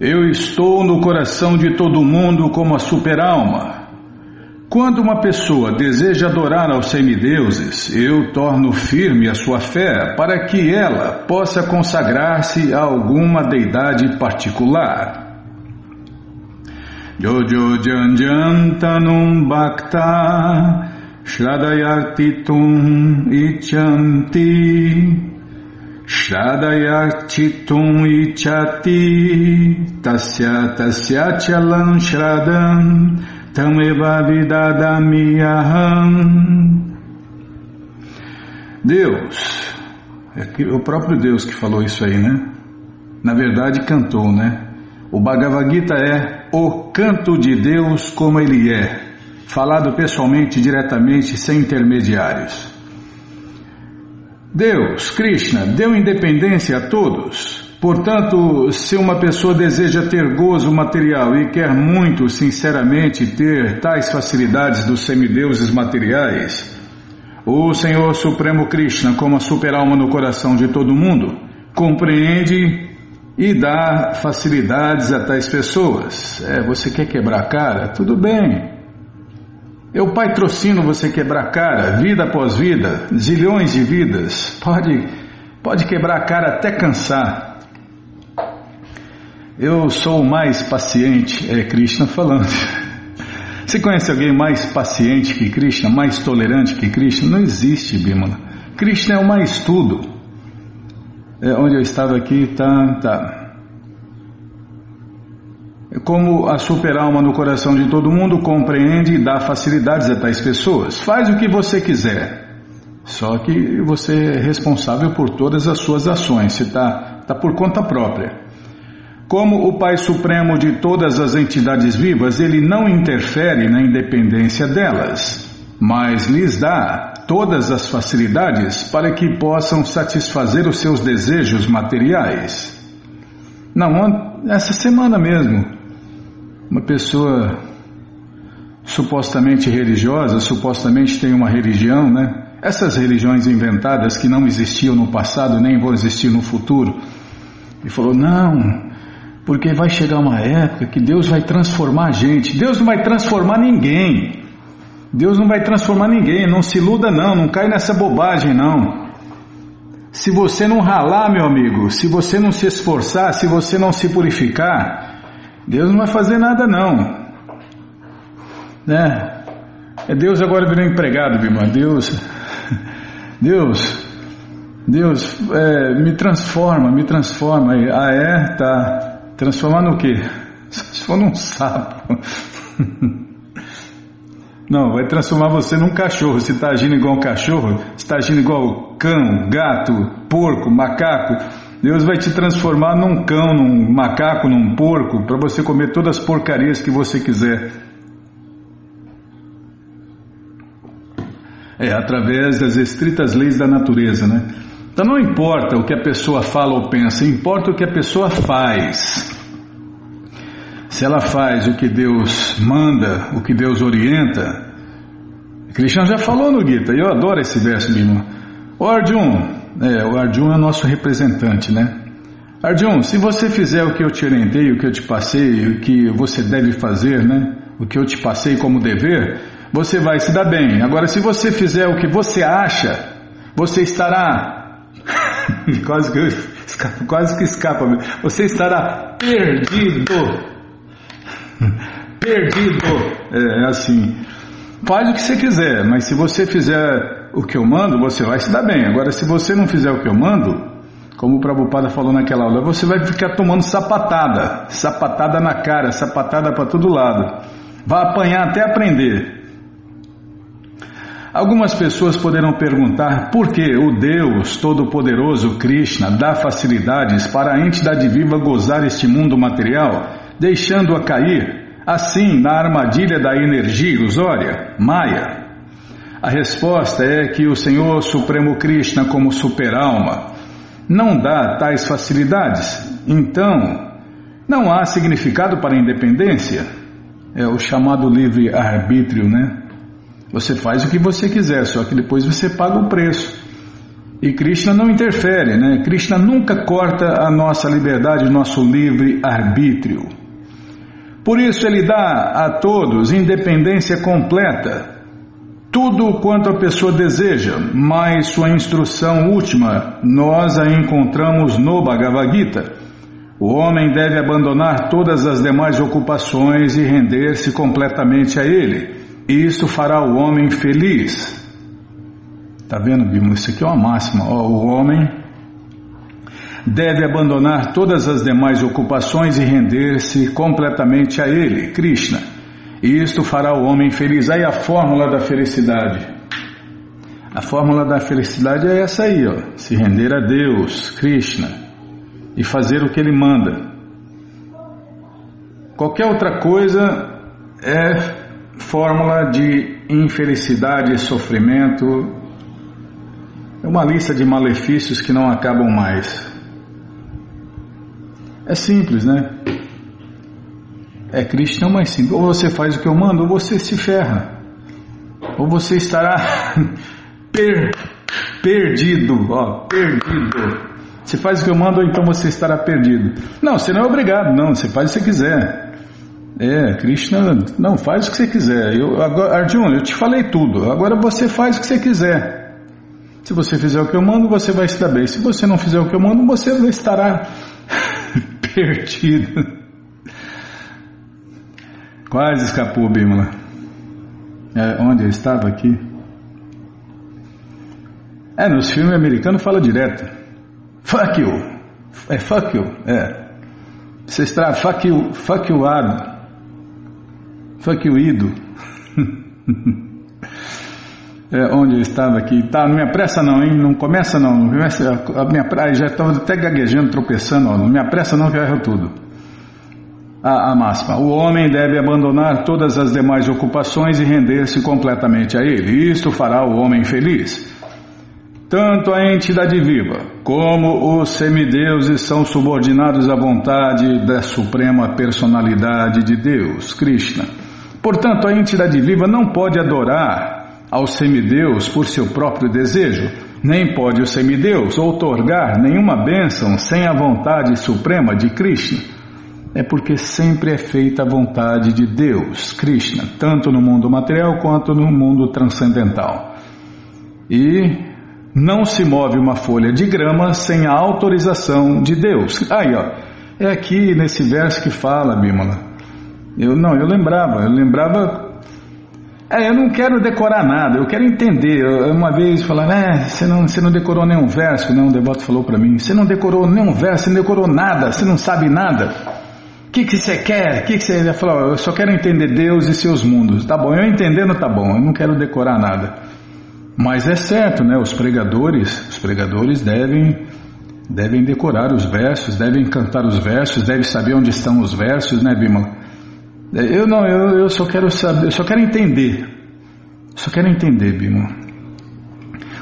Eu estou no coração de todo mundo como a super-alma. Quando uma pessoa deseja adorar aos semideuses, eu torno firme a sua fé para que ela possa consagrar-se a alguma deidade particular. Jojo Janjantanum Bhakta Shradayartitum Ichanti Shradayartitum ichati tasya tasya chalam shradam tameva vidadamiyaham. Deus, é o próprio Deus que falou isso aí, né? Na verdade cantou, né? O Bhagavad Gita é o canto de Deus como ele é, falado pessoalmente, diretamente, sem intermediários. Deus, Krishna, deu independência a todos. Portanto, se uma pessoa deseja ter gozo material e quer muito sinceramente ter tais facilidades dos semideuses materiais, o Senhor Supremo Krishna, como a super-alma no coração de todo mundo, compreende e dá facilidades a tais pessoas. É, você quer quebrar a cara? Tudo bem. Eu patrocino você quebrar a cara, vida após vida, zilhões de vidas. Pode, pode quebrar a cara até cansar. Eu sou o mais paciente, é Krishna falando. Você conhece alguém mais paciente que Krishna, mais tolerante que Krishna? Não existe, Bimala. Krishna é o mais tudo. É onde eu estava aqui, tá, tá. Como a super-alma no coração de todo mundo compreende e dá facilidades a tais pessoas. Faz o que você quiser. Só que você é responsável por todas as suas ações, você está tá por conta própria. Como o Pai Supremo de todas as entidades vivas, ele não interfere na independência delas, mas lhes dá todas as facilidades para que possam satisfazer os seus desejos materiais. Não, essa semana mesmo, uma pessoa supostamente religiosa, supostamente tem uma religião, né? Essas religiões inventadas que não existiam no passado nem vão existir no futuro. E falou: não, porque vai chegar uma época que Deus vai transformar a gente. Deus não vai transformar ninguém. Deus não vai transformar ninguém. Não se iluda, não. Não cai nessa bobagem, não. Se você não ralar, meu amigo, se você não se esforçar, se você não se purificar, Deus não vai fazer nada não. Né? É Deus agora virou empregado, irmã. Deus, Deus, Deus, é, me transforma, me transforma. Ah, é? Tá. Transformar no quê? Se for num sapo. Não, vai transformar você num cachorro. Se está agindo igual um cachorro, está agindo igual cão, gato, porco, macaco, Deus vai te transformar num cão, num macaco, num porco, para você comer todas as porcarias que você quiser. É, através das estritas leis da natureza, né? Então não importa o que a pessoa fala ou pensa, importa o que a pessoa faz. Se ela faz o que Deus manda, o que Deus orienta, Krishna já falou no Gita, e eu adoro esse verso, meu irmão. Arjun, é, o Arjun é nosso representante, né? Arjun, se você fizer o que eu te orientei, o que eu te passei, o que você deve fazer, né? O que eu te passei como dever, você vai se dar bem. Agora, se você fizer o que você acha, você estará. quase, que, quase que escapa. Você estará perdido. perdido. É, é assim. Faz o que você quiser, mas se você fizer o que eu mando, você vai se dar bem. Agora, se você não fizer o que eu mando, como o Prabhupada falou naquela aula, você vai ficar tomando sapatada, sapatada na cara, sapatada para todo lado. Vai apanhar até aprender. Algumas pessoas poderão perguntar por que o Deus Todo-Poderoso Krishna dá facilidades para a entidade viva gozar este mundo material, deixando-a cair assim na armadilha da energia ilusória, Maya. A resposta é que o Senhor Supremo Krishna, como super-alma, não dá tais facilidades. Então, não há significado para a independência. É o chamado livre-arbítrio, né? Você faz o que você quiser, só que depois você paga o preço. E Krishna não interfere, né? Krishna nunca corta a nossa liberdade, o nosso livre arbítrio. Por isso ele dá a todos independência completa, tudo quanto a pessoa deseja, mas sua instrução última nós a encontramos no Bhagavad Gita. O homem deve abandonar todas as demais ocupações e render-se completamente a ele. Isto fará o homem feliz. Tá vendo, Bimo? Isso aqui é uma máxima. O homem deve abandonar todas as demais ocupações e render-se completamente a ele, Krishna. Isto fará o homem feliz. Aí a fórmula da felicidade. A fórmula da felicidade é essa aí, ó. Se render a Deus, Krishna, e fazer o que ele manda. Qualquer outra coisa é fórmula de infelicidade sofrimento. É uma lista de malefícios que não acabam mais. É simples, né? É Krishna é mais simples. Ou você faz o que eu mando, ou você se ferra. Ou você estará per, perdido, ó, perdido. Você faz o que eu mando, ou então você estará perdido. Não, você não é obrigado, não. Você faz o que você quiser. É, Krishna, não, faz o que você quiser. Eu, agora, Arjuna, eu te falei tudo. Agora você faz o que você quiser. Se você fizer o que eu mando, você vai estar bem. Se você não fizer o que eu mando, você estará perdido. Quase escapou, Bímola. É, onde eu estava aqui? É, nos filmes americanos fala direto. Fuck you. É fuck you. É. Você está fuck you, fuck you ado. Fuck you ido. é, onde eu estava aqui. Tá, não me apressa não, hein? Não começa não. Não começa, a minha, já estava até gaguejando, tropeçando. Ó, não me apressa não que eu erro tudo. A, a máxima. O homem deve abandonar todas as demais ocupações e render-se completamente a ele. Isto fará o homem feliz. Tanto a entidade viva como os semideuses são subordinados à vontade da suprema personalidade de Deus, Krishna. Portanto, a entidade viva não pode adorar ao semideus por seu próprio desejo, nem pode o semideus outorgar nenhuma bênção sem a vontade suprema de Krishna. É porque sempre é feita a vontade de Deus, Krishna, tanto no mundo material quanto no mundo transcendental. E não se move uma folha de grama sem a autorização de Deus. Aí, ó, é aqui nesse verso que fala, Bímola. Eu não, eu lembrava, eu lembrava é, eu não quero decorar nada, eu quero entender. Uma vez falaram, é, você não, você não decorou nenhum verso, não, um devoto falou para mim, você não decorou nenhum verso, você não decorou nada, você não sabe nada. Que, que você quer? O que, você. Falou, eu só quero entender Deus e seus mundos. Tá bom, eu entendendo tá bom, eu não quero decorar nada. Mas é certo, né? Os pregadores, os pregadores devem devem decorar os versos, devem cantar os versos, devem saber onde estão os versos, né, Bima? Eu não, eu, eu só quero saber, eu só quero entender. Só quero entender, Bimo.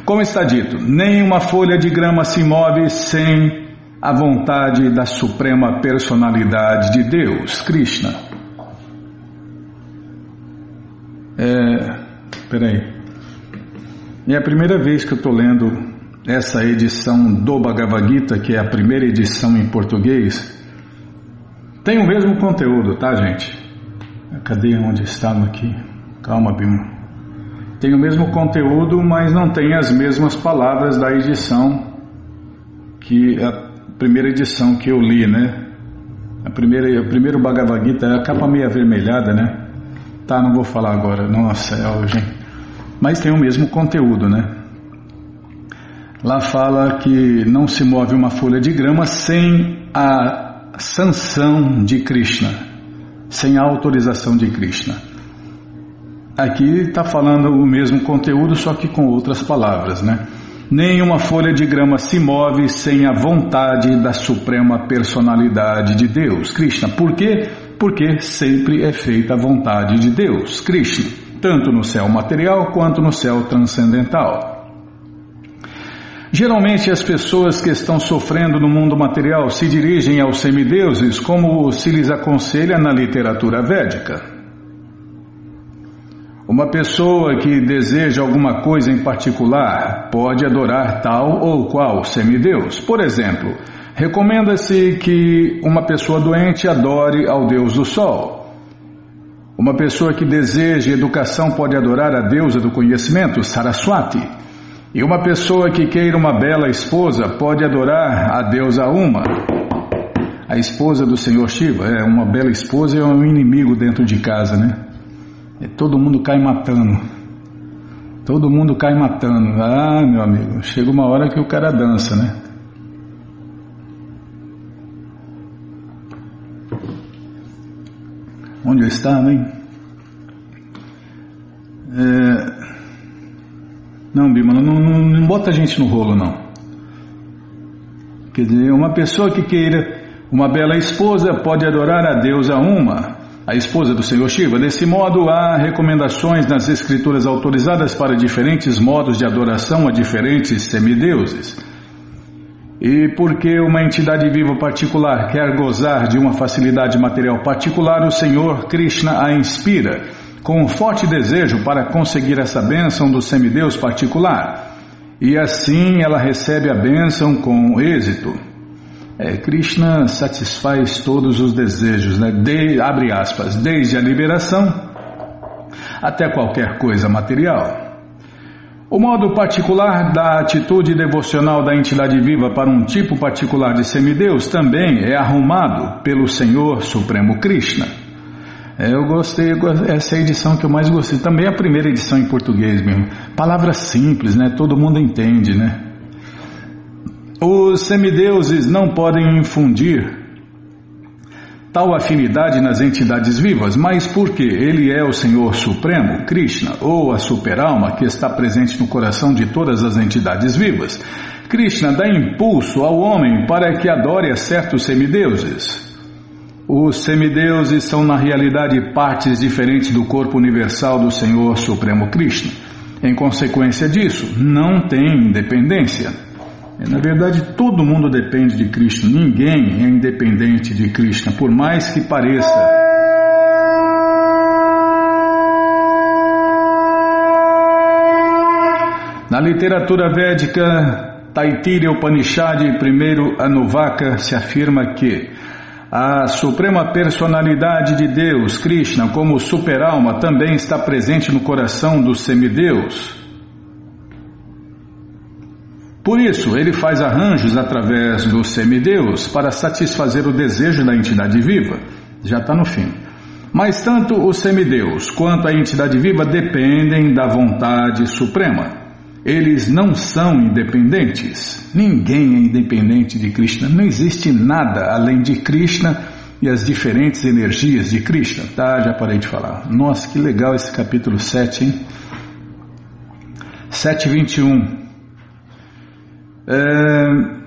Como está dito, nenhuma folha de grama se move sem a vontade da suprema personalidade de Deus, Krishna. É, peraí. É a primeira vez que eu estou lendo essa edição do Bhagavad Gita, que é a primeira edição em português. Tem o mesmo conteúdo, tá, gente? Cadê onde estava aqui? Calma, Bima. Tem o mesmo conteúdo, mas não tem as mesmas palavras da edição que a primeira edição que eu li, né? A primeira, o primeiro Bhagavad Gita, a capa meio avermelhada, né? Tá, não vou falar agora. Nossa, é hoje. Mas tem o mesmo conteúdo, né? Lá fala que não se move uma folha de grama sem a sanção de Krishna sem a autorização de Krishna. Aqui está falando o mesmo conteúdo, só que com outras palavras, né? Nenhuma folha de grama se move sem a vontade da suprema personalidade de Deus, Krishna. Por quê? Porque sempre é feita a vontade de Deus, Krishna, tanto no céu material quanto no céu transcendental. Geralmente as pessoas que estão sofrendo no mundo material se dirigem aos semideuses como se lhes aconselha na literatura védica. Uma pessoa que deseja alguma coisa em particular pode adorar tal ou qual semideus. Por exemplo, recomenda-se que uma pessoa doente adore ao deus do sol. Uma pessoa que deseja educação pode adorar a deusa do conhecimento, Saraswati. E uma pessoa que queira uma bela esposa pode adorar a deusa Uma. A esposa do Senhor Shiva é uma bela esposa e é um inimigo dentro de casa, né? Todo mundo cai matando. Todo mundo cai matando. Ah, meu amigo, chega uma hora que o cara dança, né? Onde eu estava, hein? É... Não, Bima, não, não, não bota a gente no rolo, não. Quer dizer, uma pessoa que queira uma bela esposa pode adorar a deusa Uma, a esposa do Senhor Shiva. Desse modo, há recomendações nas escrituras autorizadas para diferentes modos de adoração a diferentes semideuses. E porque uma entidade viva particular quer gozar de uma facilidade material particular, o Senhor Krishna a inspira com um forte desejo para conseguir essa bênção do semideus particular. E assim ela recebe a bênção com êxito. É, Krishna satisfaz todos os desejos, né? De, abre aspas, desde a liberação até qualquer coisa material. O modo particular da atitude devocional da entidade viva para um tipo particular de semideus também é arrumado pelo Senhor Supremo Krishna. É, eu gostei, essa é a edição que eu mais gostei. Também é a primeira edição em português mesmo. Palavras simples, né? Todo mundo entende, né? Os semideuses não podem infundir tal afinidade nas entidades vivas, mas porque ele é o Senhor Supremo, Krishna, ou a superalma que está presente no coração de todas as entidades vivas. Krishna dá impulso ao homem para que adore a certos semideuses. Os semideuses são na realidade partes diferentes do corpo universal do Senhor Supremo Krishna. Em consequência disso, não tem independência. Na verdade, todo mundo depende de Krishna, ninguém é independente de Krishna, por mais que pareça. Na literatura védica, Taittiriya Upanishad, primeiro Anuvaka, se afirma que a suprema personalidade de Deus, Krishna, como superalma, também está presente no coração dos semideus. Por isso, ele faz arranjos através dos semideus para satisfazer o desejo da entidade viva. Já está no fim. Mas tanto os semideus quanto a entidade viva dependem da vontade suprema. Eles não são independentes. Ninguém é independente de Krishna. Não existe nada além de Krishna e as diferentes energias de Krishna. Tá, já parei de falar. Nossa, que legal esse capítulo 7, hein? 721. É,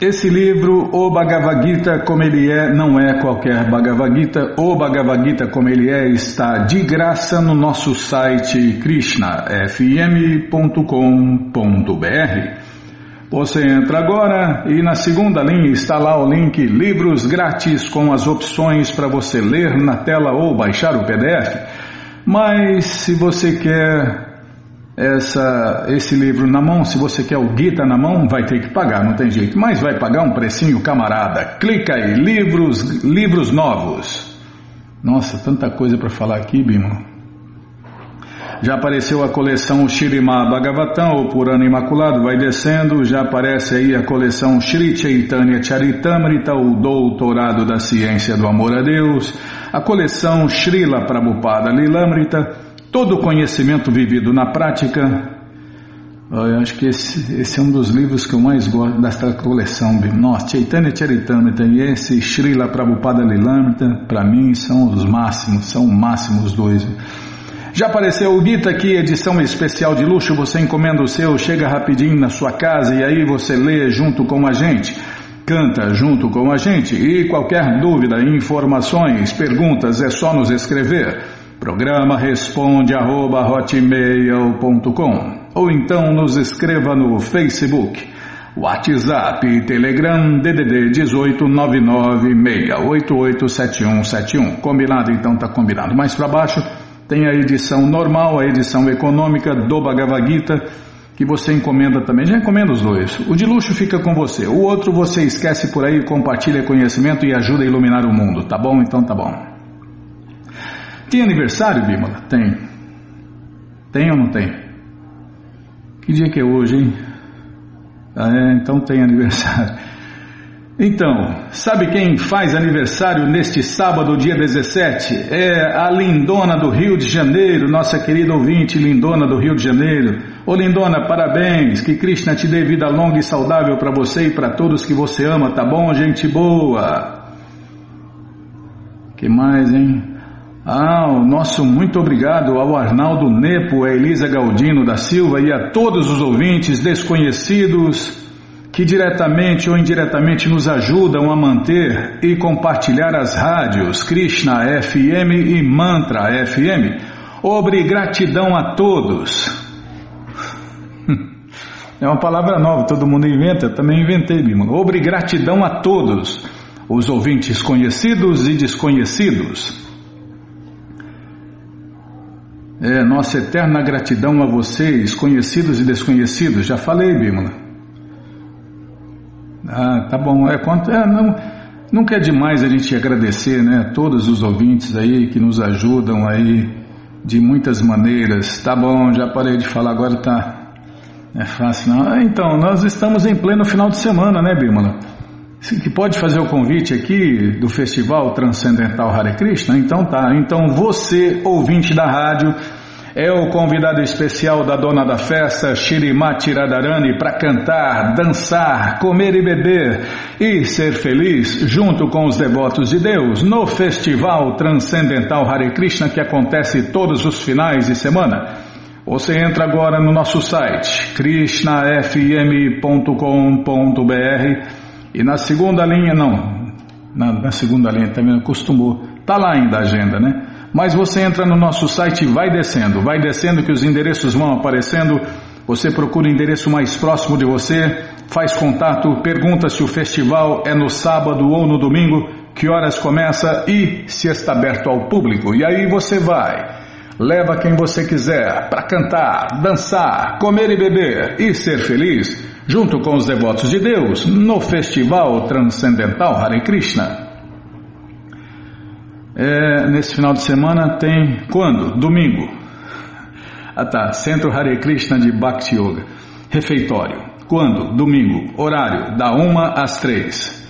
esse livro, o Bhagavad Gita como ele é, não é qualquer Bhagavad Gita. O Bhagavad Gita como ele é está de graça no nosso site krishnafm.com.br. Você entra agora e na segunda linha está lá o link Livros Grátis com as opções para você ler na tela ou baixar o PDF. Mas se você quer essa, esse livro na mão, se você quer o Gita na mão, vai ter que pagar, não tem jeito. Mas vai pagar um precinho, camarada. Clica aí, livros, livros novos. Nossa, tanta coisa para falar aqui, Bimo. Já apareceu a coleção Shirima Bhagavatam, ou Purana Imaculado, vai descendo, já aparece aí a coleção Shri Chaitanya Charitamrita, o Doutorado da Ciência do Amor a Deus, a coleção Srila Prabhupada Lilamrita, todo conhecimento vivido na prática. Eu acho que esse, esse, é um dos livros que eu mais gosto desta coleção. Nossa, Chaitanya Charitamrita e esse Srila Prabhupada Lilamrita, para mim, são os máximos, são o máximo os dois. Já apareceu o Gita aqui, edição especial de luxo, você encomenda o seu, chega rapidinho na sua casa e aí você lê junto com a gente canta junto com a gente. E qualquer dúvida, informações, perguntas, é só nos escrever. Programa responde arroba hotmail.com ou então nos escreva no Facebook, WhatsApp e Telegram DDD 18996887171. Combinado? Então tá combinado. Mais para baixo Tem a edição normal, a edição econômica do Bhagavad Gita, que você encomenda também. Já encomenda os dois. O de luxo fica com você. O outro você esquece por aí, compartilha conhecimento e ajuda a iluminar o mundo. Tá bom? Então tá bom. Tem aniversário, Bímola? Tem. Tem ou não tem? Que dia que é hoje, hein? Ah, é, então tem aniversário. Então, sabe quem faz aniversário neste sábado, dia 17? É a Lindona do Rio de Janeiro, nossa querida ouvinte Lindona do Rio de Janeiro. Ô Lindona, parabéns, que Krishna te dê vida longa e saudável para você e para todos que você ama, tá bom, gente boa? Que mais, hein? Ah, o nosso muito obrigado ao Arnaldo Nepo, a Elisa Galdino da Silva e a todos os ouvintes desconhecidos que diretamente ou indiretamente nos ajudam a manter e compartilhar as rádios Krishna FM e Mantra FM. Obrigratidão a todos. É uma palavra nova, todo mundo inventa, eu também inventei, Bima. Obrigratidão a todos, os ouvintes conhecidos e desconhecidos. É, nossa eterna gratidão a vocês, conhecidos e desconhecidos. Já falei, Bímola. Ah, tá bom. É, quanto, é, não, nunca é demais a gente agradecer, né? Todos os ouvintes aí que nos ajudam aí de muitas maneiras. Tá bom, já parei de falar, agora tá. É fácil, não. Ah, então, nós estamos em pleno final de semana, né, Bímola? Que pode fazer o convite aqui do Festival Transcendental Hare Krishna? Então tá. Então você, ouvinte da rádio, é o convidado especial da dona da festa, Shirimati Radharani, para cantar, dançar, comer e beber e ser feliz junto com os devotos de Deus no Festival Transcendental Hare Krishna que acontece todos os finais de semana. Você entra agora no nosso site krishnafm.com.br e na segunda linha, não, na, na segunda linha também acostumou, tá lá ainda a agenda, né? Mas você entra no nosso site e vai descendo, vai descendo que os endereços vão aparecendo. Você procura o endereço mais próximo de você, faz contato, pergunta se o festival é no sábado ou no domingo, que horas começa e se está aberto ao público. E aí você vai. Leva quem você quiser para cantar, dançar, comer e beber e ser feliz, junto com os devotos de Deus, no Festival Transcendental Hare Krishna. É, nesse final de semana tem quando? Domingo. Ah tá, Centro Hare Krishna de Bhakti Yoga. Refeitório. Quando? Domingo. Horário, da uma às três.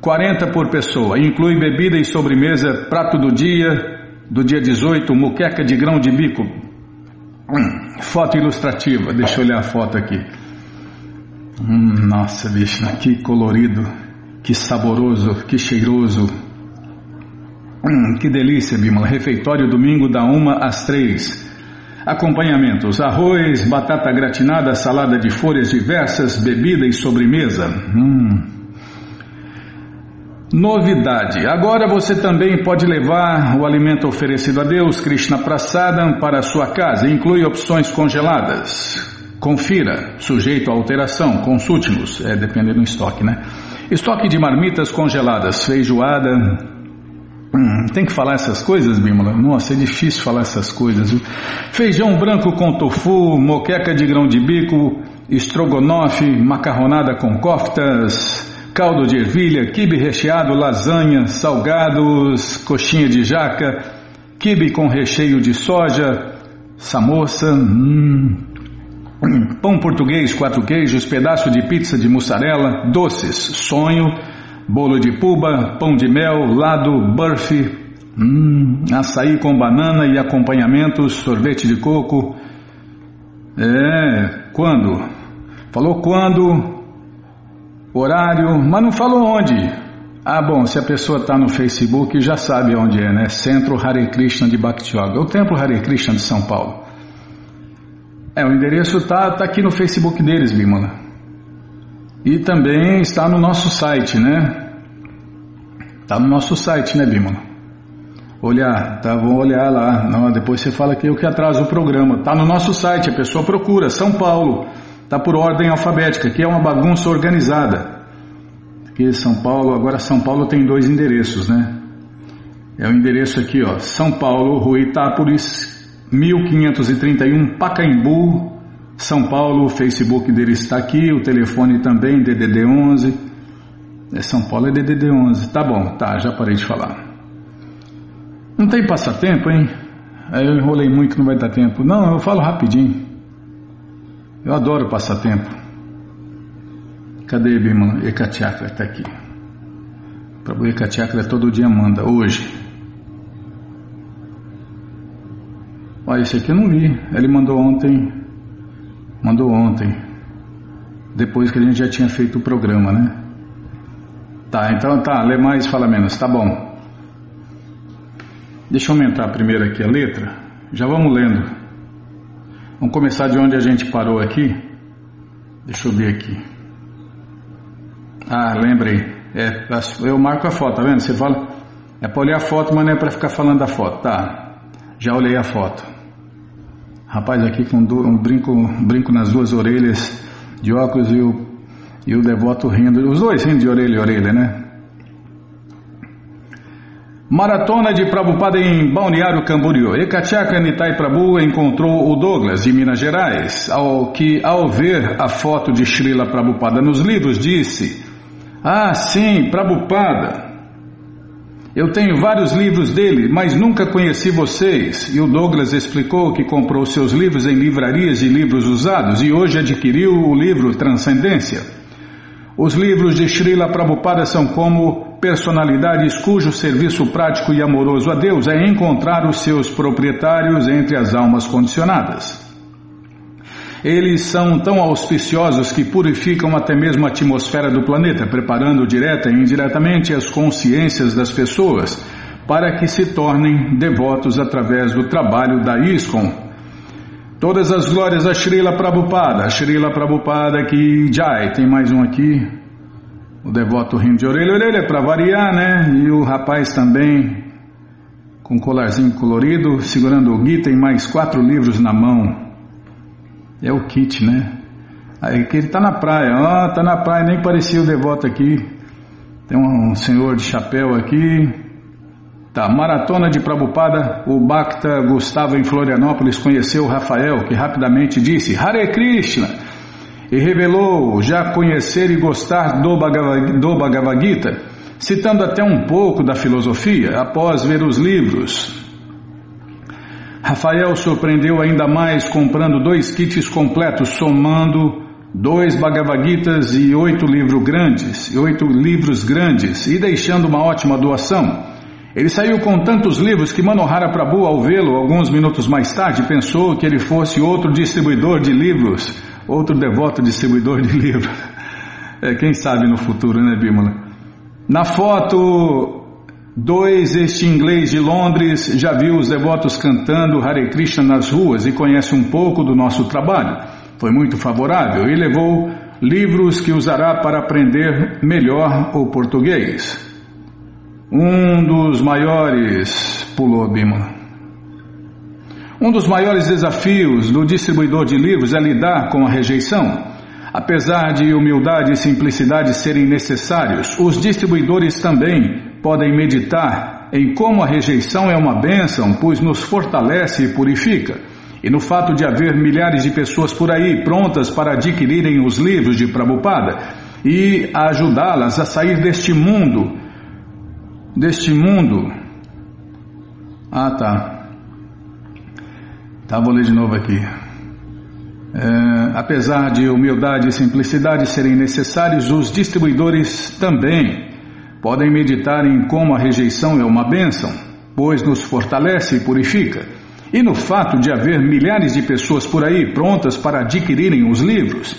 40 por pessoa. Inclui bebida e sobremesa, prato do dia, do dia 18, muqueca de grão de bico. Foto ilustrativa. Deixa eu olhar a foto aqui. Hum, nossa, bicho, que colorido, que saboroso, que cheiroso. Hum, que delícia, Bimala. Refeitório domingo da uma às três. Acompanhamentos: arroz, batata gratinada, salada de folhas diversas, bebida e sobremesa. Hum. Novidade: agora você também pode levar o alimento oferecido a Deus, Krishna Prasadam, para a sua casa. Inclui opções congeladas. Confira, sujeito a alteração, consulte-nos, é dependendo do estoque, né? Estoque de marmitas congeladas, feijoada, Hum, tem que falar essas coisas, Bímola? Nossa, é difícil falar essas coisas. Viu? Feijão branco com tofu, moqueca de grão de bico, estrogonofe, macarronada com coftas, caldo de ervilha, quibe recheado, lasanha, salgados, coxinha de jaca, quibe com recheio de soja, samoça, hum, pão português, quatro queijos, pedaço de pizza de mussarela, doces, sonho, bolo de puba, pão de mel, lado, burfi, hum, açaí com banana e acompanhamentos, sorvete de coco. É, quando? Falou quando, horário, mas não falou onde. Ah, bom, se a pessoa está no Facebook já sabe onde é, né? Centro Hare Krishna de Bhakti Yoga, o Templo Hare Krishna de São Paulo. É, o endereço está tá aqui no Facebook deles, Bimala. E também está no nosso site, né? Está no nosso site, né, Bímola? Olhar, tá? Vou olhar lá. Não, depois você fala que eu que atraso o programa. Está no nosso site, a pessoa procura, São Paulo. Está por ordem alfabética, que é uma bagunça organizada. Aqui São Paulo, agora São Paulo tem dois endereços, né? É o endereço aqui, ó, São Paulo, Rua Itápolis, 1531, Pacaembu, São Paulo. O Facebook dele está aqui, o telefone também, DDD 11. É São Paulo é DDD 11. Tá bom, tá, já parei de falar. Não tem passatempo, hein? Eu enrolei muito não vai dar tempo. Não, eu falo rapidinho. Eu adoro passatempo. Cadê Bimala? Ekachakra está aqui. Prabhu Ekachakra todo dia manda, hoje. Olha, esse aqui eu não li. Ele mandou ontem. Mandou ontem. Depois que a gente já tinha feito o programa, né? Tá, então tá, lê mais, fala menos, tá bom. Deixa eu aumentar primeiro aqui a letra. Já vamos lendo. Vamos começar de onde a gente parou aqui. Deixa eu ver aqui. Ah, lembrei. É, eu marco a foto, tá vendo? Você fala. É para olhar a foto, mas não é para ficar falando da foto. Tá. Já olhei a foto. Rapaz aqui com um brinco, um brinco nas duas orelhas, de óculos e o, e o devoto rindo. Os dois rindo de orelha e orelha, né? Maratona de Prabhupada em Balneário Camboriú. Ekachaka Nitai Prabhu encontrou o Douglas, de Minas Gerais, ao que, ao ver a foto de Srila Prabhupada nos livros, disse: Ah, sim, Prabhupada. Eu tenho vários livros dele, mas nunca conheci vocês. E o Douglas explicou que comprou seus livros em livrarias de livros usados e hoje adquiriu o livro Transcendência. Os livros de Srila Prabhupada são como personalidades cujo serviço prático e amoroso a Deus é encontrar os seus proprietários entre as almas condicionadas. Eles são tão auspiciosos que purificam até mesmo a atmosfera do planeta, preparando direta e indiretamente as consciências das pessoas para que se tornem devotos através do trabalho da ISKCON. Todas as glórias a Srila Prabhupada, Srila Prabhupada que Jai, tem mais um aqui, o devoto rindo de orelha, orelha para variar, né? E o rapaz também com colarzinho colorido, segurando o Gita e mais quatro livros na mão. É o kit, né? Aí que ele está na praia, ó, oh, tá na praia, nem parecia o devoto aqui. Tem um, senhor de chapéu aqui. Tá, maratona de Prabupada, o Bhakta Gustavo em Florianópolis conheceu o Rafael, que rapidamente disse Hare Krishna e revelou já conhecer e gostar do Bhagavad, do Bhagavad Gita, citando até um pouco da filosofia após ver os livros. Rafael surpreendeu ainda mais comprando dois kits completos, somando dois Bhagavad Gitas e oito livros grandes, e oito livros grandes, e deixando uma ótima doação. Ele saiu com tantos livros que Manohara Prabhu, ao vê-lo alguns minutos mais tarde, pensou que ele fosse outro distribuidor de livros, outro devoto distribuidor de livros. É, quem sabe no futuro, né, Bímola? Na foto, Dois, este inglês de Londres já viu os devotos cantando Hare Krishna nas ruas e conhece um pouco do nosso trabalho. Foi muito favorável e levou livros que usará para aprender melhor o português. Um dos maiores, pulou Bima. Um dos maiores desafios do distribuidor de livros é lidar com a rejeição. Apesar de humildade e simplicidade serem necessários, os distribuidores também podem meditar em como a rejeição é uma bênção, pois nos fortalece e purifica, e no fato de haver milhares de pessoas por aí prontas para adquirirem os livros de Prabhupada e ajudá-las a sair deste mundo, deste mundo. Ah, tá. Tá, vou ler de novo aqui. É, apesar de humildade e simplicidade serem necessários, os distribuidores também podem meditar em como a rejeição é uma bênção, pois nos fortalece e purifica, e no fato de haver milhares de pessoas por aí prontas para adquirirem os livros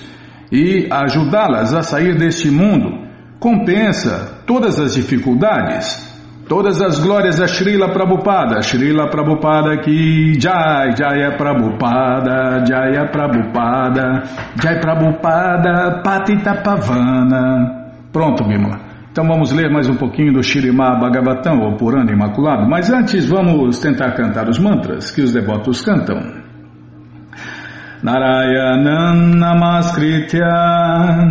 e ajudá-las a sair deste mundo, compensa todas as dificuldades. Todas as glórias a Srila Prabhupada, Srila Prabhupada que Jai, Jaya Prabhupada, Jaya Prabhupada, Jai Prabhupada, Patita Pavana. Pronto, Bimala. Então vamos ler mais um pouquinho do Shirimá Bhagavatam, ou Purana Imaculado, mas antes vamos tentar cantar os mantras que os devotos cantam. Narayanam Namaskritya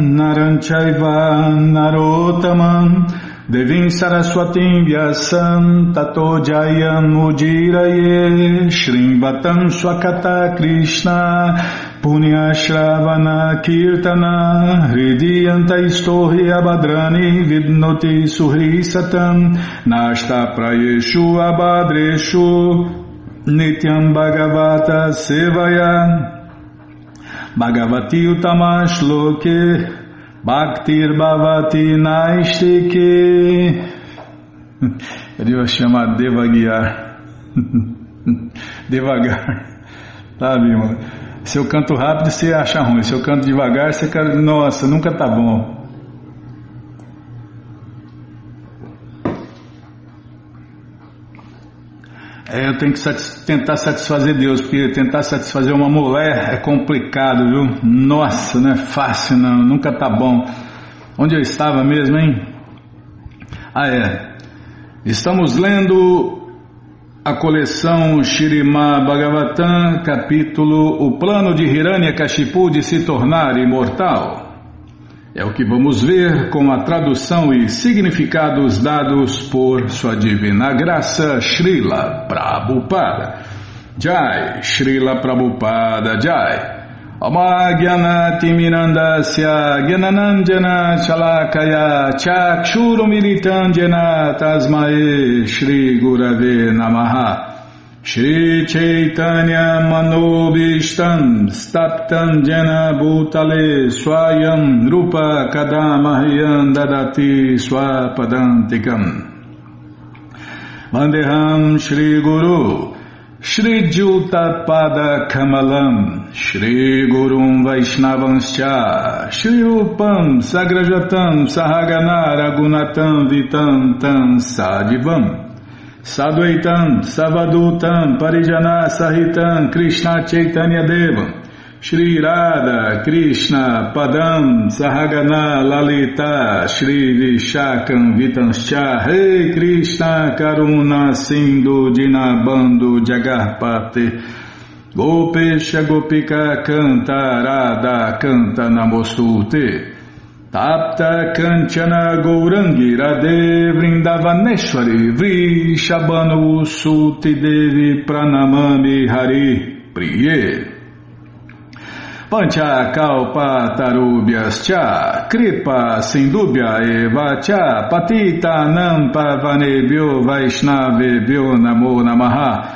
Naranchaiva Narotamam Devim Saraswatim Vyasam Tato Jayam Ujiraye Shrimvatam Swakata Krishna Punya Shravana Kirtana Hridiyanta Istohi Abhadrani Vidnoti Suhri Satam Nashta Prayeshu Abhadreshu Nityam Bhagavata Sevaya Bhagavati Utamash Loke Bhaktir Bhavati Naistike. Devia chamar devaguear. Devagar. Sabe, irmão? Se eu canto rápido, você acha ruim. Se eu canto devagar, você quer. Nossa, nunca tá bom. É, eu tenho que satis tentar satisfazer Deus, porque tentar satisfazer uma mulher é complicado, viu? Nossa, não é fácil, não, nunca tá bom. Onde eu estava mesmo, hein? Ah, é. Estamos lendo a coleção Shirima Bhagavatam, capítulo O Plano de Hiranyakashipu de se tornar imortal. É o que vamos ver com a tradução e significados dados por Sua Divina Graça Srila Prabhupada. Jai, Srila Prabhupada Jai. Gyananandjana Chalakaya Chakshurumilitandjana Tasmae Shri Gurave Namaha Shri Chaitanya Manobishtam Staptam Jena Bhutale Swayam Rupa Kadamahyam Dadati Swapadantikam. Vandeham Shri Guru Shri Juta Kamalam Shri Gurum Vaishnavanscha Shri Rupam Sagrajatam Sahagana Ragunatam Vitam Tam Sadivam Sadvaitam, Savadutam, Parijana Sahitam, Krishna Chaitanya Deva, Shri Radha, Krishna, Padam, Sahagana, Lalita, Shri Vishakam, Vitanscha, Rei hey Krishna, Karuna, Sindhu, Dinabando, Jagarpate, Gopesha, Gopika, Canta, Radha, Canta, Namostute, Tapta Kanchana Gourangi Radhe Vrindavaneshwari Vrishabhanu Suti Devi Pranamami Hari Priye. Pancha Kalpa Tarubhyas Cha Kripa Sindubhya Eva Cha Patita Nampa Vanebhyo Vaishnavebhyo Namo Namaha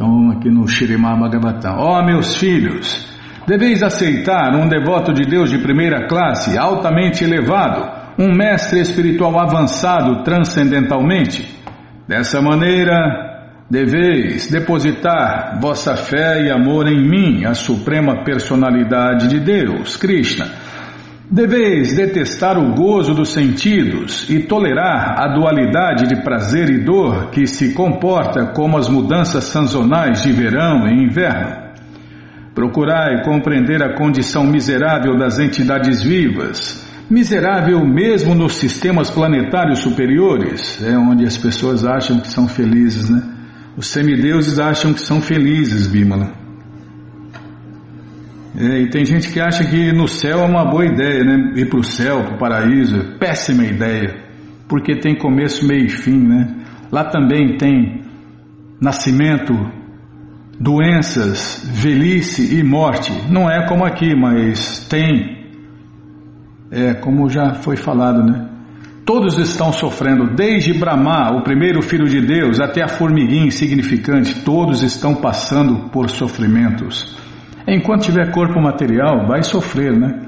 Então, aqui no Shirimá Bhagavatam. Ó oh, meus filhos, Deveis aceitar um devoto de Deus de primeira classe, altamente elevado, um mestre espiritual avançado transcendentalmente. Dessa maneira, deveis depositar vossa fé e amor em mim, a suprema personalidade de Deus, Krishna. Deveis detestar o gozo dos sentidos e tolerar a dualidade de prazer e dor que se comporta como as mudanças sazonais de verão e inverno. Procurai compreender a condição miserável das entidades vivas, miserável mesmo nos sistemas planetários superiores, é onde as pessoas acham que são felizes, né? Os semideuses acham que são felizes, Bímola. É, e tem gente que acha que no céu é uma boa ideia, né? Ir para o céu, para o paraíso, péssima ideia, porque tem começo, meio e fim, né? Lá também tem nascimento, doenças, velhice e morte. Não é como aqui, mas tem. É como já foi falado, né? Todos estão sofrendo, desde Brahma, o primeiro filho de Deus, até a formiguinha insignificante, todos estão passando por sofrimentos. Enquanto tiver corpo material, vai sofrer, né?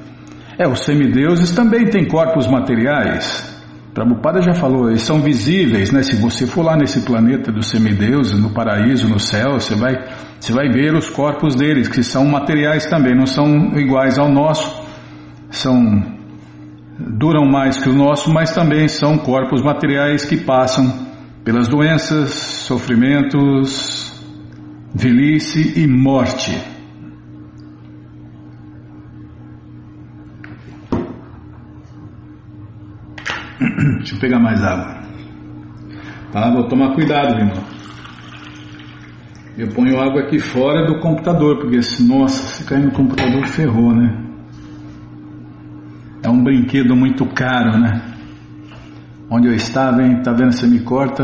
É, os semideuses também têm corpos materiais, Prabhupada já falou, eles são visíveis, né? Se você for lá nesse planeta dos semideuses, no paraíso, no céu, você vai, você vai ver os corpos deles, que são materiais também, não são iguais ao nosso, são duram mais que o nosso, mas também são corpos materiais que passam pelas doenças, sofrimentos, velhice e morte. Deixa eu pegar mais água. Tá, vou tomar cuidado, irmão. Eu ponho água aqui fora do computador, porque nossa, se cair no computador ferrou, né? É um brinquedo muito caro, né? Onde eu estava, hein? Tá vendo? Você me corta.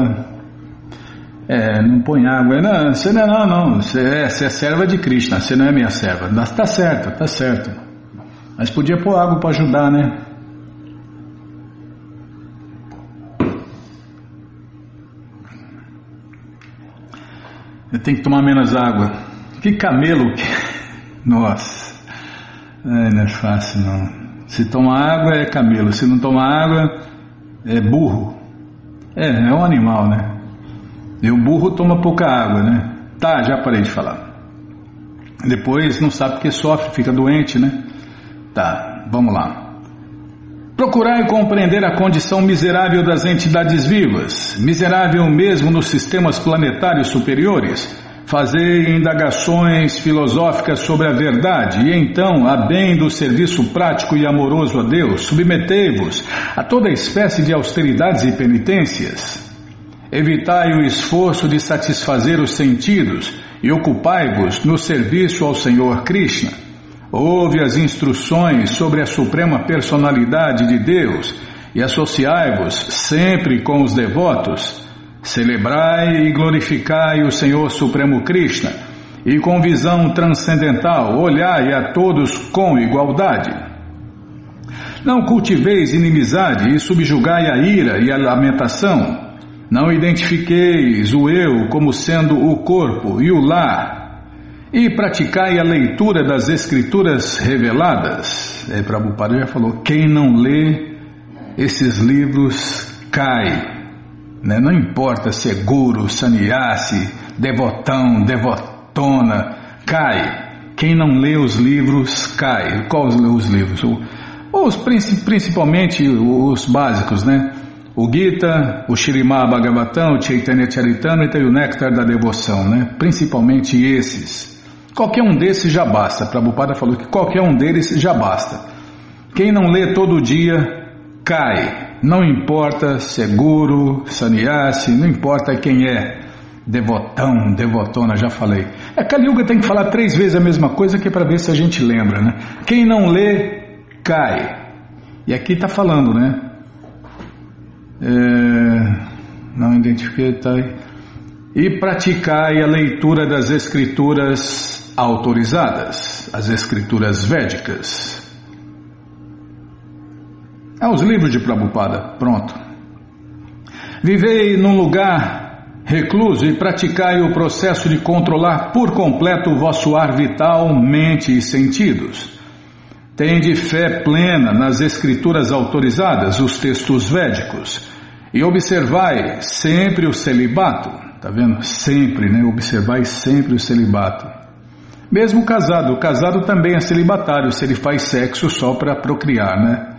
É, não põe água. Não, você não é não, não. Você é, você é serva de Krishna, você não é minha serva. Tá certo, tá certo. Mas podia pôr água para ajudar, né? Eu tenho que tomar menos água. Que camelo que. Nossa. É, não é fácil não. Se toma água é camelo, se não toma água é burro. É, é um animal, né? E o burro toma pouca água, né? Tá, já parei de falar. Depois não sabe porque sofre, fica doente, né? Tá, vamos lá. Procurar e compreender a condição miserável das entidades vivas, miserável mesmo nos sistemas planetários superiores, fazer indagações filosóficas sobre a verdade e então, a bem do serviço prático e amoroso a Deus, submetei-vos a toda espécie de austeridades e penitências. Evitai o esforço de satisfazer os sentidos e ocupai-vos no serviço ao Senhor Krishna Ouve as instruções sobre a suprema personalidade de Deus e associai-vos sempre com os devotos. Celebrai e glorificai o Senhor Supremo Krishna e com visão transcendental olhai a todos com igualdade. Não cultiveis inimizade e subjugai a ira e a lamentação. Não identifiqueis o eu como sendo o corpo e o lar e praticai a leitura das escrituras reveladas. É, Prabhupada já falou: quem não lê esses livros cai. Né? Não importa se é guru, sannyasi, devotão, devotona, cai. Quem não lê os livros cai. Quais os livros? Os, principalmente os básicos, né? O Gita, o Shirimá Bhagavatam, o Chaitanya Charitamrita e o Néctar da Devoção, né? Principalmente esses. Qualquer um desses já basta. Prabhupada falou que qualquer um deles já basta. Quem não lê todo dia cai. Não importa se é guru, sannyasi, não importa quem é. Devotão, devotona, já falei. A é, Kali Yuga tem que falar três vezes a mesma coisa que é para ver se a gente lembra, né? Quem não lê, cai. E aqui está falando, né? É, não identifiquei, tá aí. E praticai a leitura das escrituras autorizadas, as escrituras védicas. Ah, os livros de Prabhupada, pronto. Vivei num lugar recluso e praticai o processo de controlar por completo o vosso ar vital, mente e sentidos. Tende fé plena nas escrituras autorizadas, os textos védicos, e observai sempre o celibato. Tá vendo? Sempre, né? Observai sempre o celibato. Mesmo casado, o casado também é celibatário se ele faz sexo só para procriar, né?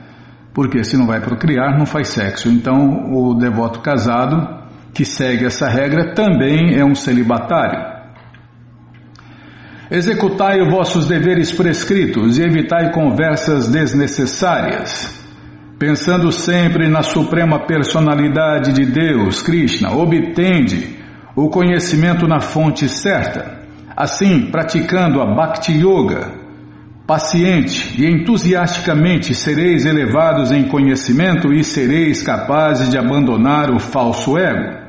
Porque se não vai procriar, não faz sexo. Então, o devoto casado que segue essa regra também é um celibatário. Executai os vossos deveres prescritos e evitai conversas desnecessárias. Pensando sempre na suprema personalidade de Deus, Krishna, obtende o conhecimento na fonte certa. Assim, praticando a Bhakti Yoga, paciente e entusiasticamente sereis elevados em conhecimento e sereis capazes de abandonar o falso ego.